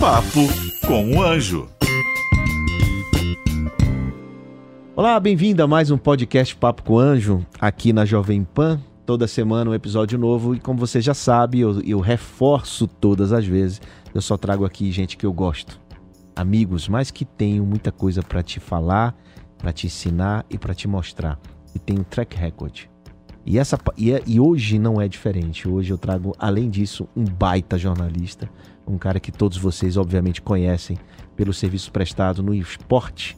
Papo com o Anjo. Olá, bem-vindo a mais um podcast Papo com o Anjo, aqui na Jovem Pan. Toda semana um episódio novo e como você já sabe, eu, eu reforço todas as vezes, eu só trago aqui gente que eu gosto. Amigos, mas que tenho muita coisa para te falar, para te ensinar e para te mostrar. E tenho track record. E, essa, e, é- e hoje não é diferente. Hoje eu trago, além disso, um baita jornalista, um cara que todos vocês obviamente conhecem pelo serviço prestado no esporte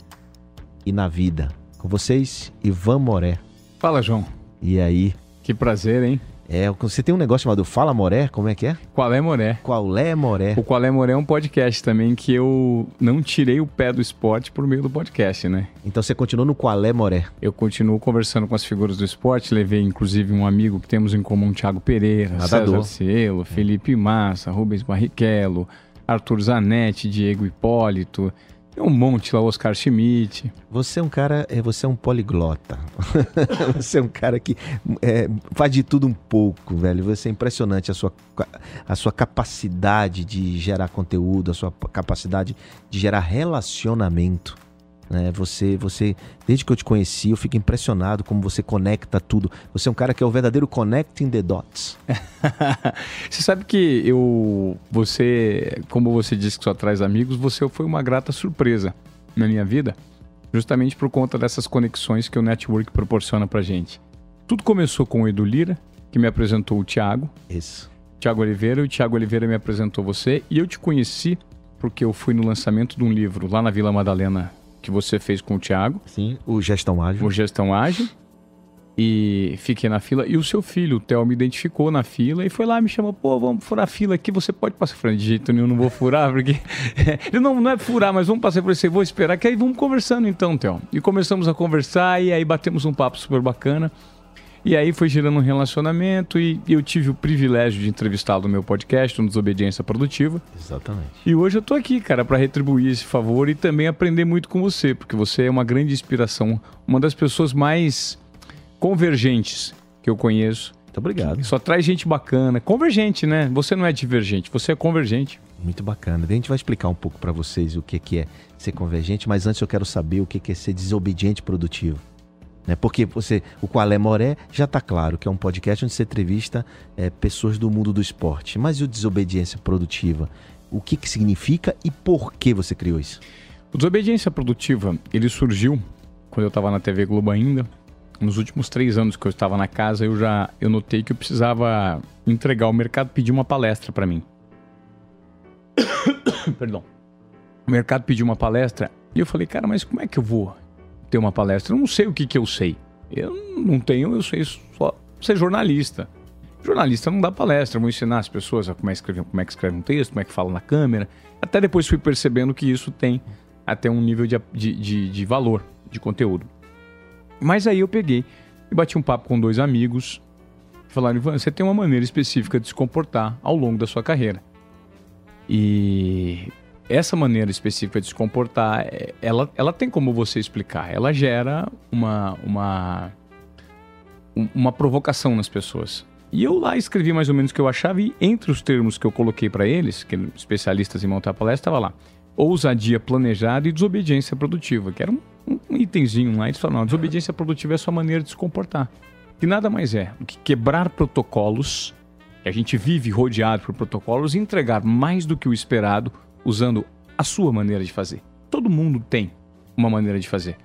e na vida. Com vocês, Ivan Moré. Fala, João. E aí? Que prazer, hein? É, você tem um negócio chamado Fala Moré? Como é que é? Qual é Moré? Qual é Moré? O Qual é Moré é um podcast também que eu não tirei o pé do esporte por meio do podcast, né? Então você continua no Qual é Moré? Eu continuo conversando com as figuras do esporte, levei inclusive um amigo que temos em comum, Thiago Pereira, Nadador. César Cielo, Felipe Massa, Rubens Barrichello, Arthur Zanetti, Diego Hipólito, tem um monte lá, Oscar Schmidt. Você é um cara, é, você é um poliglota. você é um cara que é, faz de tudo um pouco, velho. Você é impressionante a sua, a sua capacidade de gerar conteúdo, a sua capacidade de gerar relacionamento. Né? Você, você, desde que eu te conheci, eu fico impressionado como você conecta tudo. Você é um cara que é o verdadeiro connecting the dots. Você sabe que eu, você, como você disse que só traz amigos, você foi uma grata surpresa na minha vida, justamente por conta dessas conexões que o network proporciona pra gente. Tudo começou com o Edu Lira, que me apresentou o Thiago, Isso. Thiago Oliveira, e o Thiago Oliveira me apresentou você, e eu te conheci porque eu fui no lançamento de um livro lá na Vila Madalena que você fez com o Thiago, Sim, o Gestão Ágil. o Gestão Ágil. E fiquei na fila. E o seu filho, o Theo, me identificou na fila e foi lá me chamou: pô, vamos furar a fila aqui. Você pode passar? Eu falei: de jeito nenhum, não vou furar, porque. Ele não, não é furar, mas vamos passar por isso. Vou esperar, que aí vamos conversando então, Theo. E começamos a conversar e aí batemos um papo super bacana. E aí foi gerando um relacionamento e eu tive o privilégio de entrevistá-lo no meu podcast, no Desobediência Produtiva. Exatamente. E hoje eu tô aqui, cara, para retribuir esse favor e também aprender muito com você, porque você é uma grande inspiração, uma das pessoas mais convergentes que eu conheço. Muito obrigado. Só traz gente bacana, convergente, né? Você não é divergente, você é convergente. Muito bacana. A gente vai explicar um pouco para vocês o que é ser convergente, mas antes eu quero saber o que que é ser desobediente produtivo. Né? Porque você, o Qual é Moré já está claro que é um podcast onde você entrevista é, pessoas do mundo do esporte. Mas e o desobediência produtiva? O que, que significa e por que você criou isso? O Desobediência Produtiva, ele surgiu quando eu estava na TV Globo ainda. Nos últimos três anos que eu estava na casa, eu já eu notei que eu precisava entregar. O mercado pediu uma palestra para mim. Perdão. O mercado pediu uma palestra e eu falei, cara, mas como é que eu vou ter uma palestra? Eu não sei o que, que eu sei. Eu não tenho, eu sei só ser jornalista. Jornalista não dá palestra, vou ensinar as pessoas a como é, que escreve, como é que escreve um texto, como é que fala na câmera. Até depois fui percebendo que isso tem até um nível de, de, de, de valor, de conteúdo. Mas aí eu peguei e bati um papo com dois amigos. Falaram, Ivan, você tem uma maneira específica de se comportar ao longo da sua carreira. E essa maneira específica de se comportar, é- ela, ela tem como você explicar. Ela gera uma, uma, um- uma provocação nas pessoas. E eu lá escrevi mais ou menos o que eu achava, e entre os termos que eu coloquei para eles, que especialistas em montar palestra, estava lá: ousadia planejada e desobediência produtiva, que era um, um- um itemzinho lá. Eles falaram: desobediência produtiva é a sua maneira de se comportar. Que nada mais é do que quebrar protocolos, que a gente vive rodeado por protocolos, e entregar mais do que o esperado usando a sua maneira de fazer. Todo mundo tem uma maneira de fazer.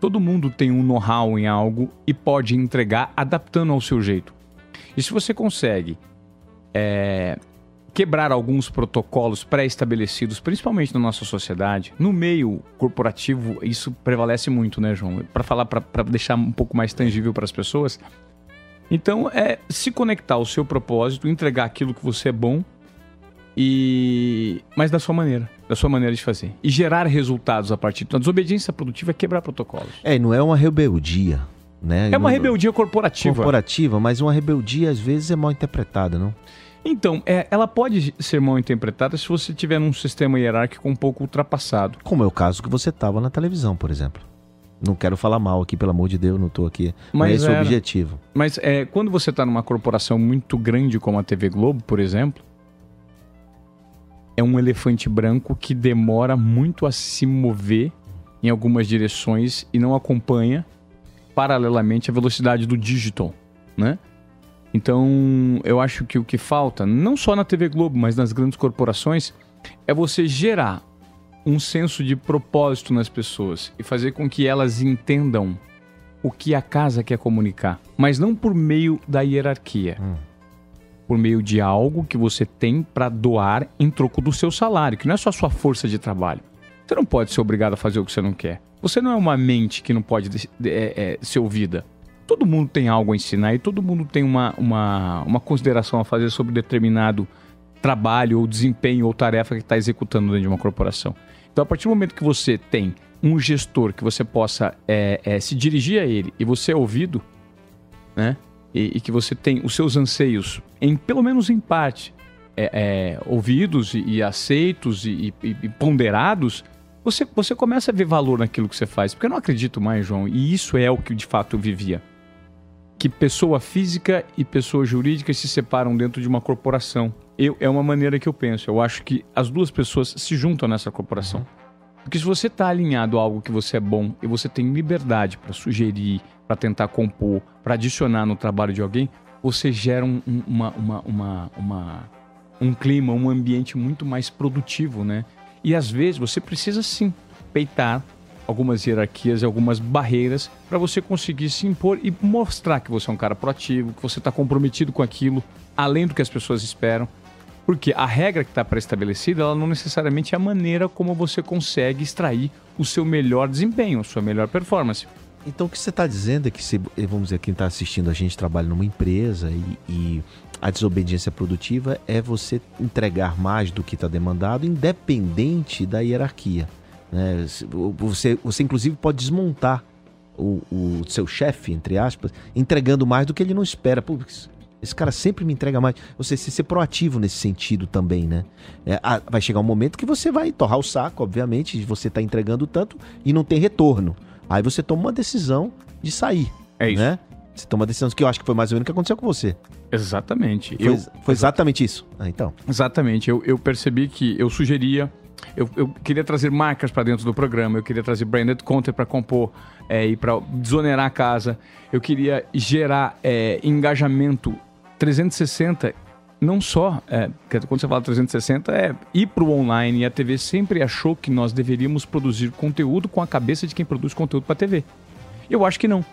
Todo mundo tem um know-how em algo e pode entregar adaptando ao seu jeito. E se você consegue é, quebrar alguns protocolos pré-estabelecidos, principalmente na nossa sociedade, no meio corporativo, isso prevalece muito, né, João? Para falar, para deixar um pouco mais tangível para as pessoas. Então, é se conectar ao seu propósito, entregar aquilo que você é bom E mas da sua maneira, da sua maneira de fazer e gerar resultados a partir. Então, a desobediência produtiva é quebrar protocolos. É, não é uma rebeldia, né? É uma Não- rebeldia corporativa. corporativa, mas uma rebeldia às vezes é mal interpretada, não? Então, é, ela pode ser mal interpretada se você tiver num sistema hierárquico um pouco ultrapassado. Como é o caso que você estava na televisão, por exemplo. Não quero falar mal aqui, pelo amor de Deus, não estou aqui. Mas Mas esse é o era. objetivo. Mas é, quando você está numa corporação muito grande como a TV Globo, por exemplo, é um elefante branco que demora muito a se mover em algumas direções e não acompanha paralelamente a velocidade do digital, né? Então, eu acho que o que falta, não só na TV Globo, mas nas grandes corporações, é você gerar um senso de propósito nas pessoas e fazer com que elas entendam o que a casa quer comunicar, mas não por meio da hierarquia. Por meio de algo que você tem para doar em troco do seu salário, que não é só a sua força de trabalho. Você não pode ser obrigado a fazer o que você não quer. Você não é uma mente que não pode de- de- é, é, ser ouvida. Todo mundo tem algo a ensinar e todo mundo tem uma, uma, uma consideração a fazer sobre determinado trabalho ou desempenho ou tarefa que está executando dentro de uma corporação. Então, a partir do momento que você tem um gestor que você possa é, é, se dirigir a ele e você é ouvido, né? E, e que você tem os seus anseios, em pelo menos em parte, é, é, ouvidos e, e aceitos e, e- ponderados, você, você começa a ver valor naquilo que você faz. Porque eu não acredito mais, João, e isso é o que de fato eu vivia. Que pessoa física e pessoa jurídica se separam dentro de uma corporação. Eu, é uma maneira que eu penso. Eu acho que as duas pessoas se juntam nessa corporação. Porque se você está alinhado a algo que você é bom e você tem liberdade para sugerir, para tentar compor, para adicionar no trabalho de alguém, você gera um, um- uma, uma, uma, uma- um clima, um ambiente muito mais produtivo, né? E às vezes você precisa sim peitar algumas hierarquias e algumas barreiras para você conseguir se impor e mostrar que você é um cara proativo, que você está comprometido com aquilo, além do que as pessoas esperam. Porque a regra que está pré-estabelecida, ela não necessariamente é a maneira como você consegue extrair o seu melhor desempenho, a sua melhor performance. Então o que você está dizendo é que, se, vamos dizer, quem está assistindo a gente trabalha numa empresa e, e a desobediência produtiva é você entregar mais do que está demandado, independente da hierarquia. né? Você, você inclusive pode desmontar o, o seu chefe, entre aspas, entregando mais do que ele não espera. Pô, esse- cara sempre me entrega mais. Você se ser proativo nesse sentido também, né? É, vai chegar um momento que você vai torrar o saco, obviamente, de você estar entregando tanto e não tem retorno. Aí você toma uma decisão de sair. É isso. Né? Você toma uma decisão que eu acho que foi mais ou menos o que aconteceu com você. Exatamente. Foi, foi exatamente isso. Ah, então. Exatamente. Eu, eu percebi que eu sugeria. Eu, eu queria trazer marcas para dentro do programa, eu queria trazer branded content para compor é, e para desonerar a casa. Eu queria gerar é, engajamento 360, não só. É, quando você fala 360, é ir para o online. E a TV sempre achou que nós deveríamos produzir conteúdo com a cabeça de quem produz conteúdo para a TV. Eu acho que não.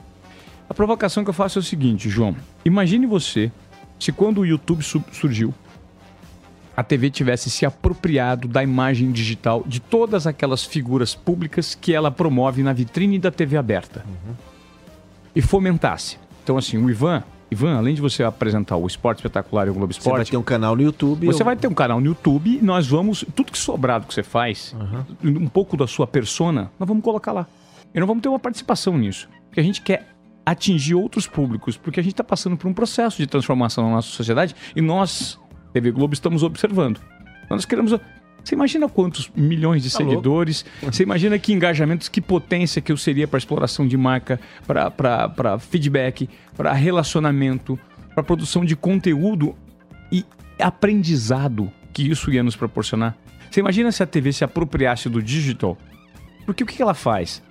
A provocação que eu faço é o seguinte, João. Imagine você se quando o YouTube su- surgiu, a TV tivesse se apropriado da imagem digital de todas aquelas figuras públicas que ela promove na vitrine da TV aberta. E fomentasse. Então, assim, o Ivan, Ivan, além de você apresentar o Esporte Espetacular e o Globo Você vai Esporte, ter um canal no YouTube. você eu- vai ter um canal no YouTube e nós vamos. Tudo que sobrado que você faz, um pouco da sua persona, nós vamos colocar lá. E nós vamos ter uma participação nisso. Porque a gente quer atingir outros públicos, porque a gente está passando por um processo de transformação na nossa sociedade e nós, TV Globo, estamos observando. Nós queremos. Você imagina quantos milhões de Tá louco. seguidores? Você imagina que engajamentos, que potência que eu seria para exploração de marca, para feedback, para relacionamento, para produção de conteúdo e aprendizado que isso ia nos proporcionar. Você imagina se a TV se apropriasse do digital? Porque o que que ela faz?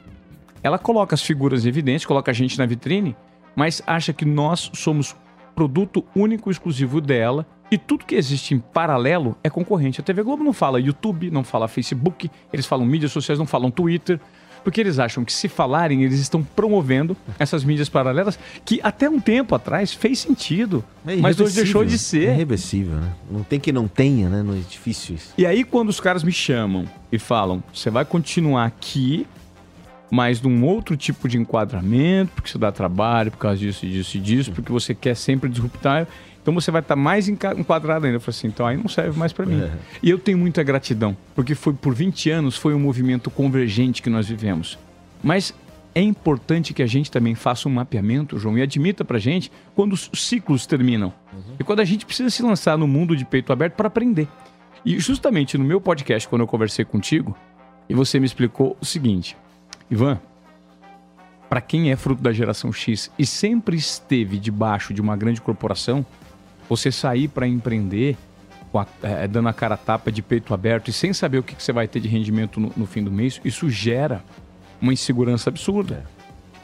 Ela coloca as figuras em evidência, coloca a gente na vitrine, mas acha que nós somos produto único e exclusivo dela e tudo que existe em paralelo é concorrente. A TV Globo não fala YouTube, não fala Facebook, eles falam mídias sociais, não falam Twitter, porque eles acham que se falarem, eles estão promovendo essas mídias paralelas que até um tempo atrás fez sentido, É mas hoje deixou de É ser. irreversível, né? Não tem que não tenha, né? Não é difícil isso. E aí, quando os caras me chamam e falam, você vai continuar aqui mas num outro tipo de enquadramento, porque isso dá trabalho, por causa disso, disso e disso, porque você quer sempre disruptar. Então você vai estar mais enca- enquadrado ainda. Eu falei assim, então aí não serve mais para mim. É. E eu tenho muita gratidão, porque foi por 20 anos foi um movimento convergente que nós vivemos. Mas é importante que a gente também faça um mapeamento, João, e admita pra gente quando os ciclos terminam. E quando a gente precisa se lançar no mundo de peito aberto para aprender. E justamente no meu podcast, quando eu conversei contigo, e você me explicou o seguinte: Ivan, para quem é fruto da geração X e sempre esteve debaixo de uma grande corporação, você sair para empreender, com a- eh, dando a cara a tapa de peito aberto e sem saber o que, que você vai ter de rendimento no, no fim do mês, isso gera uma insegurança absurda.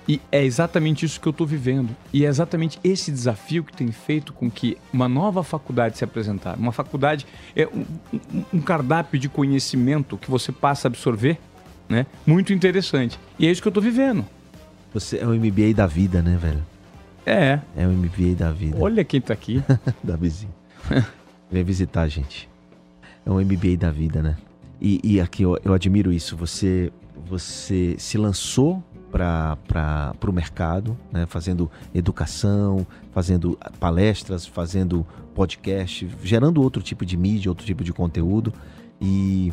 E é exatamente isso que eu estou vivendo. E é exatamente esse desafio que tem feito com que uma nova faculdade se apresentar. Uma faculdade é um, um- um cardápio de conhecimento que você passa a absorver, né? Muito interessante. E é isso que eu estou vivendo. Você é o MBA da vida, né, velho? É. É o MBA da vida. Olha quem tá aqui. da vizinha. Vem visitar a gente. É um MBA da vida, né? E, e aqui eu, eu admiro isso. Você, você se lançou para o mercado, né? fazendo educação, fazendo palestras, fazendo podcast, gerando outro tipo de mídia, outro tipo de conteúdo. E, e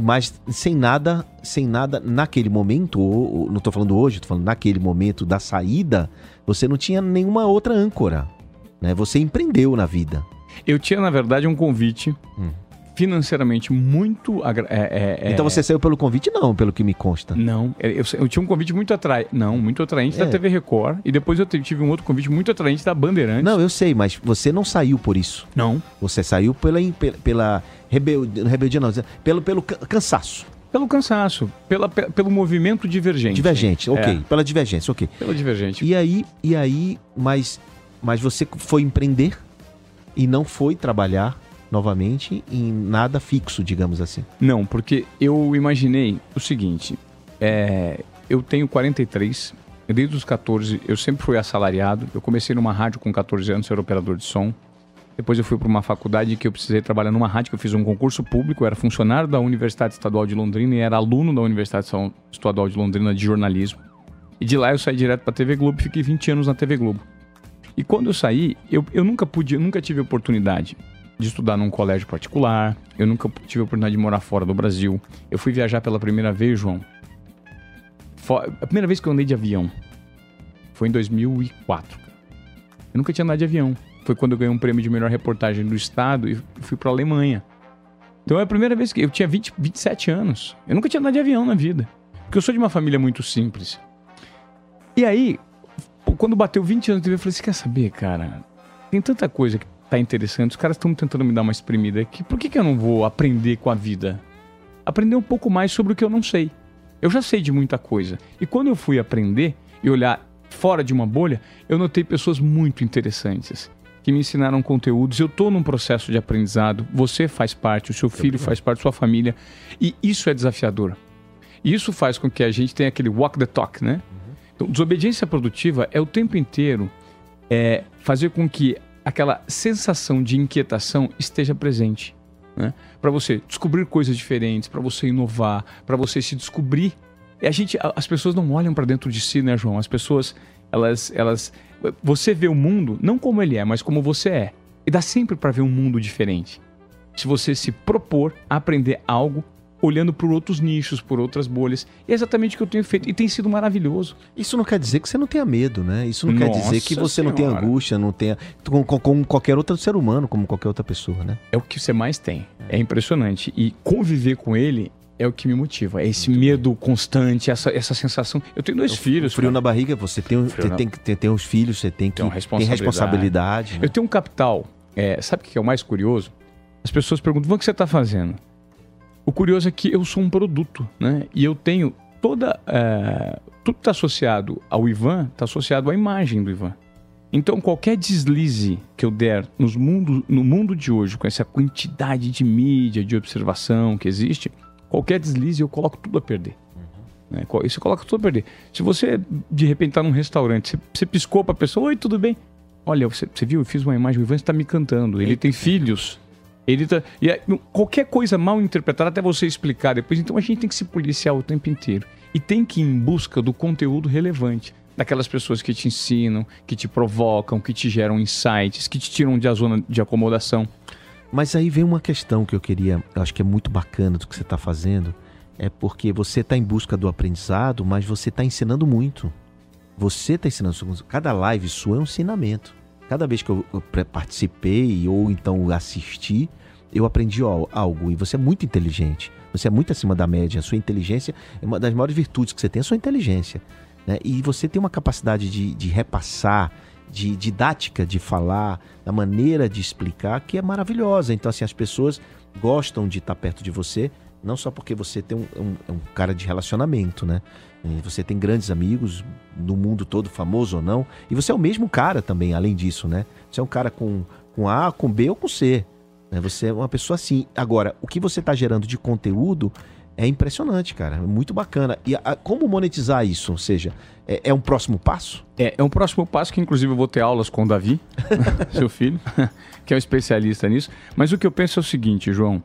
mas sem nada, sem nada naquele momento, ou- não estou falando hoje, estou falando naquele momento da saída, você não tinha nenhuma outra âncora. Né? Você empreendeu na vida. Eu tinha, na verdade, um convite Hum. Financeiramente muito. é- é- é- Então você saiu pelo convite? Não, pelo que me consta. Não, é, eu, eu tinha um convite muito atraente. Não, muito atraente É. da TV Record. E depois eu tive um outro convite muito atraente da Bandeirantes. Não, eu sei, mas você não saiu por isso. Não. Você saiu pela, pela, pela rebeldia, rebeldia não, pelo, pelo ca- cansaço. Pelo cansaço, pela, pe- pelo movimento divergente. Divergente, ok. É, Pela divergência, ok. pelo divergente. E aí, e aí, mas, mas você foi empreender e não foi trabalhar novamente em nada fixo, digamos assim. Não, porque eu imaginei o seguinte: é, eu tenho 43, desde os 14 eu sempre fui assalariado. Eu comecei numa rádio com 14 anos, ser operador de som. Depois eu fui para uma faculdade que eu precisei trabalhar numa rádio, que eu fiz um concurso público, eu era funcionário da Universidade Estadual de Londrina e era aluno da Universidade Estadual de Londrina de jornalismo. E de lá eu saí direto para a TV Globo, fiquei 20 anos na TV Globo. E quando eu saí, eu, eu nunca pude, eu nunca tive oportunidade de estudar num colégio particular, eu nunca tive a oportunidade de morar fora do Brasil. Eu fui viajar pela primeira vez, João. Fo- A primeira vez que eu andei de avião foi em 2004. cara. Eu nunca tinha andado de avião. Foi quando eu ganhei um prêmio de melhor reportagem do estado e fui pra Alemanha. Então é a primeira vez que eu tinha 20, 27 anos. Eu nunca tinha andado de avião na vida. Porque eu sou de uma família muito simples. E aí, quando bateu 20 anos de TV, eu falei: Você quer saber, cara? Tem tanta coisa que tá interessante. Os caras estão tentando me dar uma espremida aqui. Por que, que eu não vou aprender com a vida? Aprender um pouco mais sobre o que eu não sei. Eu já sei de muita coisa. E quando eu fui aprender e olhar fora de uma bolha, eu notei pessoas muito interessantes que me ensinaram conteúdos. Eu estou num processo de aprendizado. Você faz parte, o seu filho faz parte, sua família. E isso é desafiador. E isso faz com que a gente tenha aquele walk the talk, né? Então, desobediência produtiva é o tempo inteiro é, fazer com que aquela sensação de inquietação esteja presente. Né? Para você descobrir coisas diferentes, para você inovar, para você se descobrir. E a gente, as pessoas não olham para dentro de si, né, João? As pessoas, elas, elas, você vê o mundo não como ele é, mas como você é. E dá sempre para ver um mundo diferente. Se você se propor a aprender algo olhando por outros nichos, por outras bolhas. E é exatamente o que eu tenho feito. E tem sido maravilhoso. Isso não quer dizer que você não tenha medo, né? Isso não quer Nossa dizer que você não tenha Senhora. angústia, não tenha. Como, como qualquer outro ser humano, como qualquer outra pessoa, né? É o que você mais tem. É impressionante. E conviver com ele é o que me motiva. É esse medo constante, essa, essa sensação. Eu tenho dois filhos. Frio cara. na barriga, você tem, Frio você na- tem que ter, ter uns filhos, você tem que Tem tem responsabilidade. responsabilidade. né? Eu tenho um capital. É, sabe o que é o mais curioso? As pessoas perguntam: o que você está fazendo? O curioso é que eu sou um produto, né? E eu tenho toda. é, tudo que está associado ao Ivan está associado à imagem do Ivan. Então, qualquer deslize que eu der nos mundo, no mundo de hoje, com essa quantidade de mídia, de observação que existe, qualquer deslize eu coloco tudo a perder. Né? Isso coloca tudo a perder. Se você, de repente, está num restaurante, você, você piscou para a pessoa: Oi, tudo bem? Olha, você, você viu? Eu fiz uma imagem, o Ivan está me cantando. Ele tem filhos. Ele tá, e aí, qualquer coisa mal interpretada até você explicar depois. Então a gente tem que se policiar o tempo inteiro. E tem que ir em busca do conteúdo relevante. Daquelas pessoas que te ensinam, que te provocam, que te geram insights, que te tiram da zona de acomodação. Mas aí vem uma questão que eu queria, eu acho que é muito bacana do que você está fazendo, é porque você está em busca do aprendizado, mas você está ensinando muito. Você está ensinando. Cada live sua é um ensinamento. Cada vez que eu, participei ou então assisti, eu aprendi algo. E você é muito inteligente. Você é muito acima da média. A sua inteligência é uma das maiores virtudes que você tem, é a sua inteligência. né? E você tem uma capacidade de, de repassar, de didática de falar, da maneira de explicar, que é maravilhosa. Então, assim, as pessoas gostam de estar perto de você, não só porque você tem um, um- é um cara de relacionamento, né? Você tem grandes amigos no mundo todo, famoso ou não. E você é o mesmo cara também, além disso, né? Você é um cara com, com A, com B ou com C. né? Você é uma pessoa assim. Agora, o que você está gerando de conteúdo é impressionante, cara. É muito bacana. E a- como monetizar isso? Ou seja, é, é um próximo passo? É, é um próximo passo que, inclusive, eu vou ter aulas com o Davi, seu filho, que é um especialista nisso. Mas o que eu penso é o seguinte, João.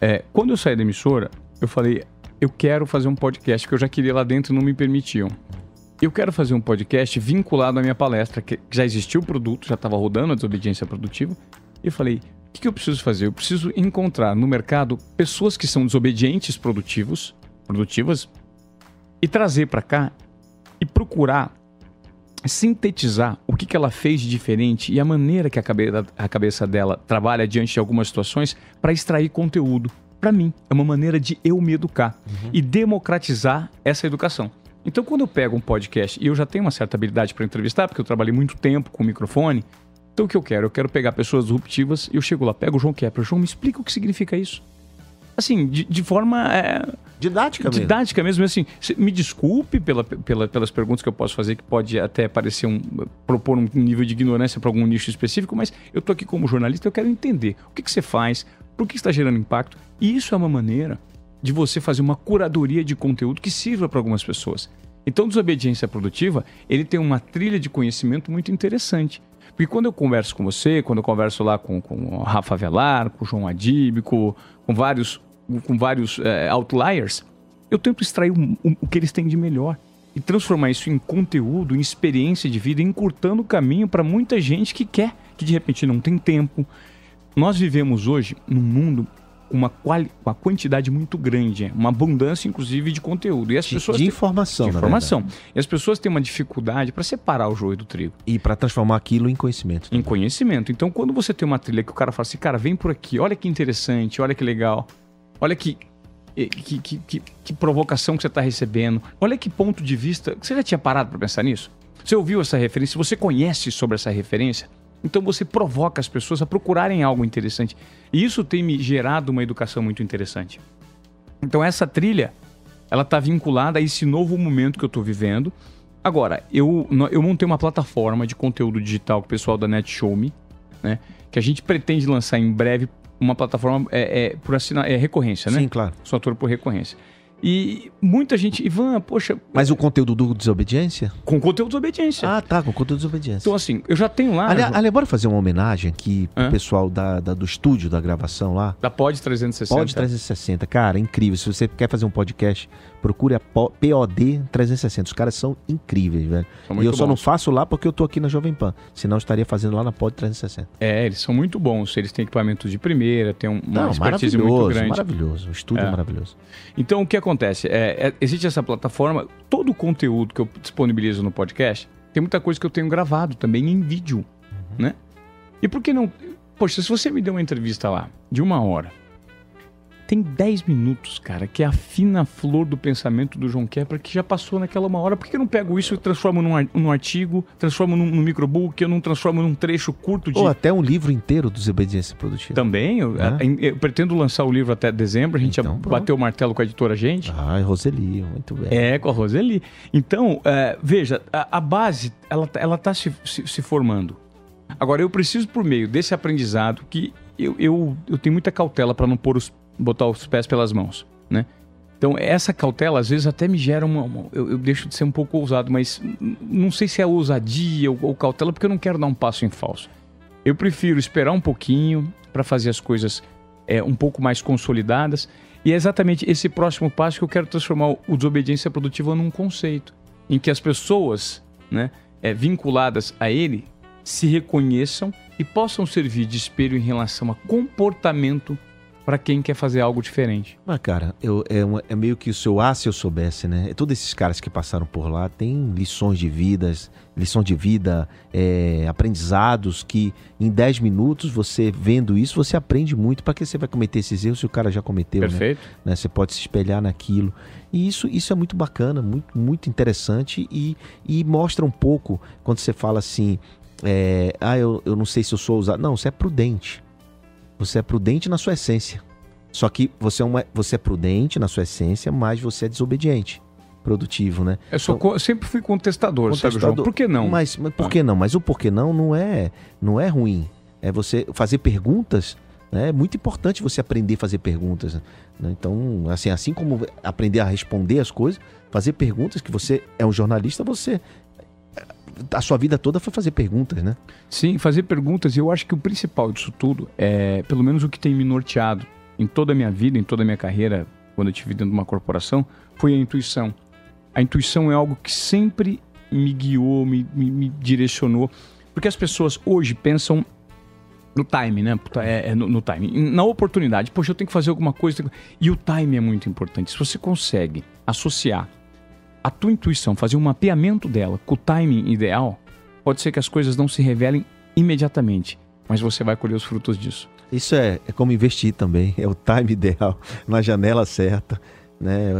É, quando eu saí da emissora, eu falei, eu quero fazer um podcast, que eu já queria lá dentro não me permitiam. Eu quero fazer um podcast vinculado à minha palestra, que que já existia o produto, já estava rodando a desobediência produtiva. E eu falei, o que, que eu preciso fazer? Eu preciso encontrar no mercado pessoas que são desobedientes produtivos, produtivas, e trazer para cá e procurar sintetizar o que, que ela fez de diferente e a maneira que a cabeça, a cabeça dela trabalha diante de algumas situações para extrair conteúdo. Para mim, é uma maneira de eu me educar e democratizar essa educação. Então, quando eu pego um podcast e eu já tenho uma certa habilidade para entrevistar, porque eu trabalhei muito tempo com o microfone, então o que eu quero? Eu quero pegar pessoas disruptivas e eu chego lá, pego o João Kepler. João, me explica o que significa isso. Assim, de, de forma é, Didática mesmo. didática mesmo, assim, me desculpe pela, pela- pelas perguntas que eu posso fazer, que pode até parecer um, propor um nível de ignorância para algum nicho específico, mas eu tô aqui como jornalista, eu quero entender o que, que você faz, por que está gerando impacto, e isso é uma maneira de você fazer uma curadoria de conteúdo que sirva para algumas pessoas. Então, desobediência produtiva, ele tem uma trilha de conhecimento muito interessante. Porque quando eu converso com você, quando eu converso lá com, com o Rafa Velar, com o João Adib, com, com vários, com vários eh, outliers, eu tento extrair o, o- que eles têm de melhor e transformar isso em conteúdo, em experiência de vida, encurtando o caminho para muita gente que quer, que de repente não tem tempo. Nós vivemos hoje num mundo com uma, quali uma quantidade muito grande, uma abundância, inclusive, de conteúdo. E as De, pessoas de informação, de informação. E as pessoas têm uma dificuldade para separar o joio do trigo E para transformar aquilo em conhecimento. em conhecimento. Então, quando você tem uma trilha que o cara fala assim, cara, vem por aqui, olha que interessante, olha que legal, olha que, que, que, que, que provocação que você está recebendo, olha que ponto de vista. Você já tinha parado para pensar nisso? Você ouviu essa referência? Você conhece sobre essa referência? Então você provoca as pessoas a procurarem algo interessante. E isso tem me gerado uma educação muito interessante. Então essa trilha, ela está vinculada a esse novo momento que eu estou vivendo. Agora, eu, eu montei uma plataforma de conteúdo digital com o pessoal da NetShowMe, né? Que a gente pretende lançar em breve uma plataforma é, é, por assina, é recorrência, né? Sim, claro. Sou ator por recorrência. E muita gente, Ivan, poxa, Mas o conteúdo do desobediência? com conteúdo de obediência. Ah, tá, com conteúdo de desobediência. Então, assim, eu já tenho lá. aliás, aliás, bora fazer uma homenagem aqui pro Hã? pessoal da, da- do estúdio da gravação lá. da Pod 360. Pod 360, cara, incrível. Se você quer fazer um podcast, procure a Po- POD 360. Os caras são incríveis, velho. São E eu só não bons. faço lá porque eu tô aqui na Jovem Pan. Senão eu estaria fazendo lá na Pod 360. É, eles são muito bons. Eles têm equipamento de primeira, têm um- uma Não, expertise muito maravilhoso, grande. maravilhoso. O estúdio é, É. maravilhoso. Então, o que acontece? É, é- existe essa plataforma, todo o conteúdo que eu disponibilizo no podcast, tem muita coisa que eu tenho gravado também em vídeo, né? E por que não... Poxa, se você me deu uma entrevista lá de uma hora, tem 10 minutos, cara, que é a fina flor do pensamento do João Kepler, que já passou naquela uma hora. Por que eu não pego isso e transformo num, ar- num artigo, transformo num, num microbook, eu não transformo num trecho curto de... Ou até um livro inteiro do Desobediência Produtiva. Também, eu, É? eu pretendo lançar o livro até dezembro, a gente Então, bateu o martelo com a editora Gente. Ai, Roseli, muito bem. É, com a Roseli. Então, é, veja, a, a base, ela, ela tá se, se, se formando. Agora, eu preciso, por meio desse aprendizado, que eu, eu, eu tenho muita cautela para não pôr os, botar os pés pelas mãos, né? Então, essa cautela, às vezes, até me gera uma... uma- eu, eu deixo de ser um pouco ousado, mas não sei se é ousadia ou, ou cautela, porque eu não quero dar um passo em falso. Eu prefiro esperar um pouquinho para fazer as coisas é, um pouco mais consolidadas. E é exatamente esse próximo passo que eu quero transformar o desobediência produtiva num conceito, em que as pessoas né, é, vinculadas a ele se reconheçam e possam servir de espelho em relação a comportamento para quem quer fazer algo diferente. Mas, cara, eu, é, uma- é meio que o seu ah, se eu soubesse, né? Todos esses caras que passaram por lá têm lições de vidas, lição de vida, é, aprendizados que em 10 minutos você vendo isso, você aprende muito. Para que você vai cometer esses erros se o cara já cometeu, né? Perfeito? né? Você pode se espelhar naquilo. E isso, isso é muito bacana, muito, muito interessante e, e mostra um pouco quando você fala assim, é, ah, eu, eu não sei se eu sou ousado. Não, você é prudente. Você é prudente na sua essência. Só que você é, uma, você é prudente na sua essência, mas você é desobediente. Produtivo, né? Eu, sou Então- sempre fui contestador, sabe, João? Contestador. Por que não? Mas, mas por que não? Mas o porquê não não é, não é ruim. É você fazer perguntas. né? É muito importante você aprender a fazer perguntas. né? Então, assim, assim como aprender a responder as coisas, fazer perguntas, que você é um jornalista, você. A sua vida toda foi fazer perguntas, né? Sim, fazer perguntas. E eu acho que o principal disso tudo é, pelo menos o que tem me norteado em toda a minha vida, em toda a minha carreira, quando eu estive dentro de uma corporação, foi a intuição. A intuição é algo que sempre me guiou, me, me, me direcionou. Porque as pessoas hoje pensam no time, né? É, é no, no time. Na oportunidade. Poxa, eu tenho que fazer alguma coisa. E o time é muito importante. Se você consegue associar a tua intuição, fazer um mapeamento dela com o timing ideal, pode ser que as coisas não se revelem imediatamente, mas você vai colher os frutos disso. Isso é, é como investir também. É o time ideal, na janela certa. Né?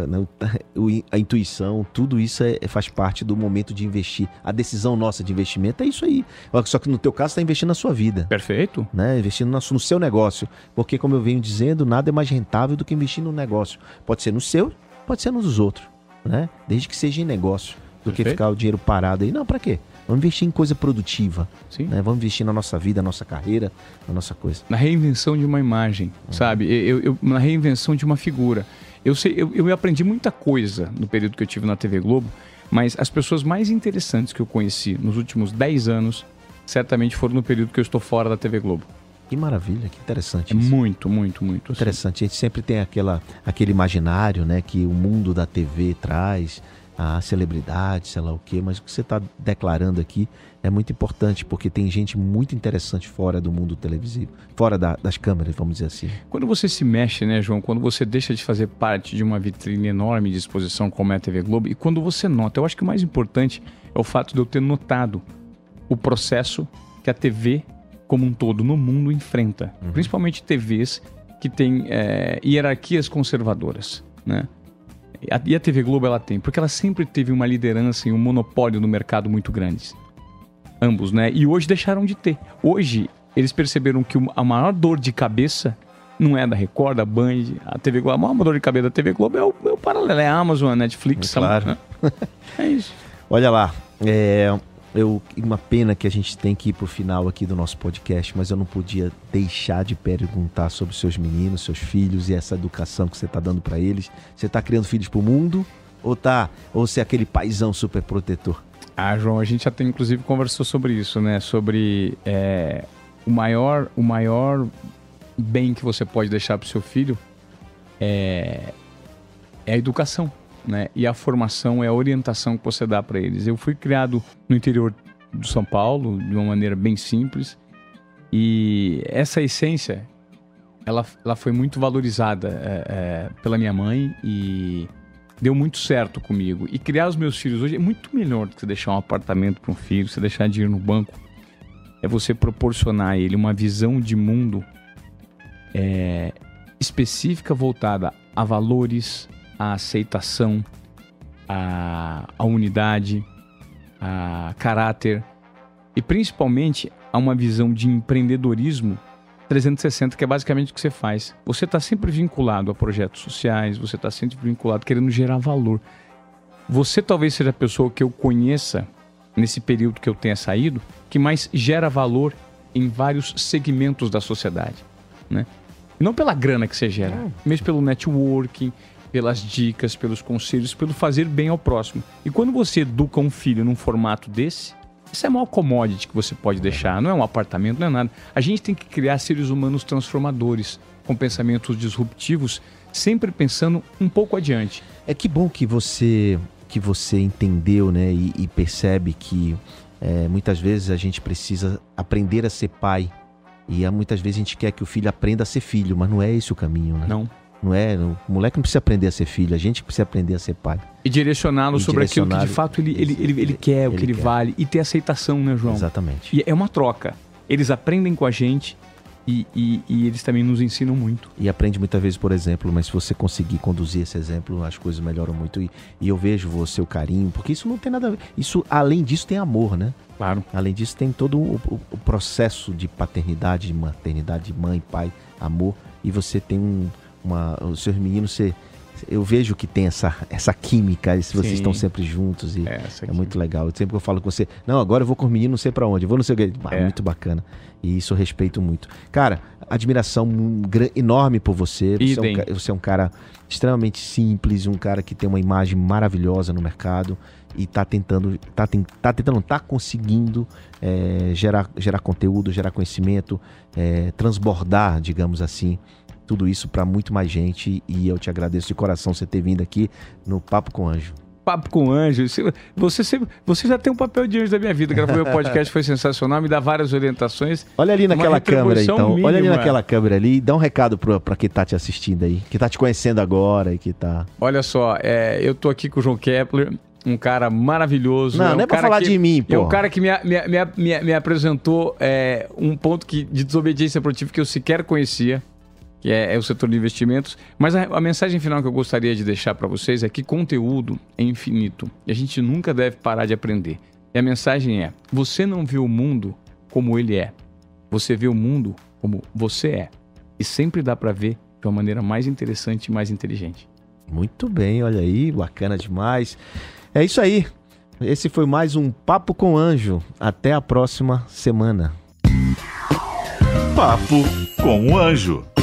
A intuição, tudo isso é- faz parte do momento de investir. A decisão nossa de investimento é isso aí. Só que no teu caso, você está investindo na sua vida. Perfeito? né? Investindo no, no seu negócio. Porque, como eu venho dizendo, nada é mais rentável do que investir no negócio. Pode ser no seu, pode ser nos dos outros, né? Desde que seja em negócio, do que Perfeito. ficar o dinheiro parado aí. Não, pra quê? Vamos investir em coisa produtiva, Sim. né? Vamos investir na nossa vida, na nossa carreira, na nossa coisa. Na reinvenção de uma imagem, sabe? Eu, eu- na reinvenção de uma figura. Eu, sei, eu, eu aprendi muita coisa no período que eu tive na TV Globo, mas as pessoas mais interessantes que eu conheci nos últimos 10 anos certamente foram no período que eu estou fora da TV Globo. Que maravilha, que interessante É isso. muito, muito, muito. assim. Interessante. A gente sempre tem aquela, aquele imaginário, né, que o mundo da TV traz, a celebridade, sei lá o quê, mas o que você está declarando aqui é muito importante, porque tem gente muito interessante fora do mundo televisivo, fora da- das câmeras, vamos dizer assim. Quando você se mexe, né, João? Quando você deixa de fazer parte de uma vitrine enorme de exposição como é a TV Globo, e quando você nota, eu acho que o mais importante é o fato de eu ter notado o processo que a TV como um todo no mundo enfrenta, principalmente TVs que têm é, hierarquias conservadoras, né? E a, TV Globo ela tem, porque ela sempre teve uma liderança e um monopólio no mercado muito grandes. Ambos, né? E hoje deixaram de ter. Hoje eles perceberam que a maior dor de cabeça não é da Record, da Band, a TV Globo. A maior dor de cabeça da TV Globo é o, é o paralelo, é a Amazon, a Netflix. Claro. né? É isso. Olha lá, é, eu, uma pena que a gente tem que ir pro final aqui do nosso podcast, mas eu não podia deixar de perguntar sobre seus meninos, seus filhos e essa educação que você está dando para eles. Você está criando filhos pro mundo ou tá ou você é aquele paizão super protetor? Ah, João, a gente já tem inclusive conversou sobre isso, né? Sobre é, o maior, o maior bem que você pode deixar para seu filho é, é a educação, né? E a formação é a orientação que você dá para eles. Eu fui criado no interior do São Paulo de uma maneira bem simples e essa essência ela, ela foi muito valorizada é, é, pela minha mãe e deu muito certo comigo. E criar os meus filhos hoje é muito melhor do que você deixar um apartamento para um filho, você deixar dinheiro no banco. É você proporcionar a ele uma visão de mundo é, específica voltada a valores, a aceitação, a, a unidade, a caráter e principalmente a uma visão de empreendedorismo 360, que é basicamente o que você faz. Você está sempre vinculado a projetos sociais, você está sempre vinculado querendo gerar valor. Você talvez seja a pessoa que eu conheça nesse período que eu tenha saído, que mais gera valor em vários segmentos da sociedade, né? Não pela grana que você gera, mas pelo networking, pelas dicas, pelos conselhos, pelo fazer bem ao próximo. E quando você educa um filho num formato desse, Isso é a maior commodity que você pode deixar. Não é um apartamento, não é nada. A gente tem que criar seres humanos transformadores, com pensamentos disruptivos, sempre pensando um pouco adiante. É que bom que você que você entendeu, né, e, e percebe que é, muitas vezes a gente precisa aprender a ser pai e muitas vezes a gente quer que o filho aprenda a ser filho, mas não é esse o caminho, né? Não. Não é, o moleque não precisa aprender a ser filho, a gente precisa aprender a ser pai. E direcioná-lo sobre aquilo que de fato ele, ele, ele, ele quer, o que ele ele quer. vale. E ter aceitação, né, João? Exatamente. E é uma troca. Eles aprendem com a gente e, e, e eles também nos ensinam muito. E aprende muitas vezes por exemplo, mas se você conseguir conduzir esse exemplo, as coisas melhoram muito. E, e eu vejo você, o carinho, porque isso não tem nada a ver. Isso, além disso, tem amor, né? Claro. Além disso, tem todo o, o- o processo de paternidade, de maternidade, de mãe, pai, amor. E você tem um, uma. Os seus meninos, você, eu vejo que tem essa, essa química, se vocês Sim. estão sempre juntos. E É, é, muito legal. Sempre que eu falo com você, não, agora eu vou com os meninos, não sei pra onde, eu vou não sei o quê. Ah, É. Muito bacana. E isso eu respeito muito. Cara, admiração enorme por você. Você é, um, você é um cara extremamente simples, um cara que tem uma imagem maravilhosa no mercado e tá tentando, tá, tá tentando, tá conseguindo é, gerar, gerar conteúdo, gerar conhecimento, é, transbordar, digamos assim, tudo isso para muito mais gente. E eu te agradeço de coração você ter vindo aqui no Papo com Anjo. Papo com anjo. Você- sempre, você já tem um papel de anjo da minha vida. Gravou meu podcast, foi sensacional, me dá várias orientações. Olha ali naquela câmera, então. Olha ali mínima. naquela câmera ali e dá um recado pro, pra quem tá te assistindo aí, que tá te conhecendo agora e que tá. Olha só, é, eu tô aqui com o João Kepler, um cara maravilhoso. Não, um não é pra falar que- de mim, É um pô. cara que me, me, me, me, me apresentou é, um ponto que, de desobediência produtiva que eu sequer conhecia, que é, é o setor de investimentos. Mas a, a mensagem final que eu gostaria de deixar para vocês é que conteúdo é infinito e a gente nunca deve parar de aprender. E a mensagem é: você não vê o mundo como ele é, você vê o mundo como você é. E sempre dá para ver de uma maneira mais interessante e mais inteligente. Muito bem, olha aí, bacana demais. É isso aí. Esse foi mais um Papo com Anjo. Até a próxima semana. Papo com o Anjo.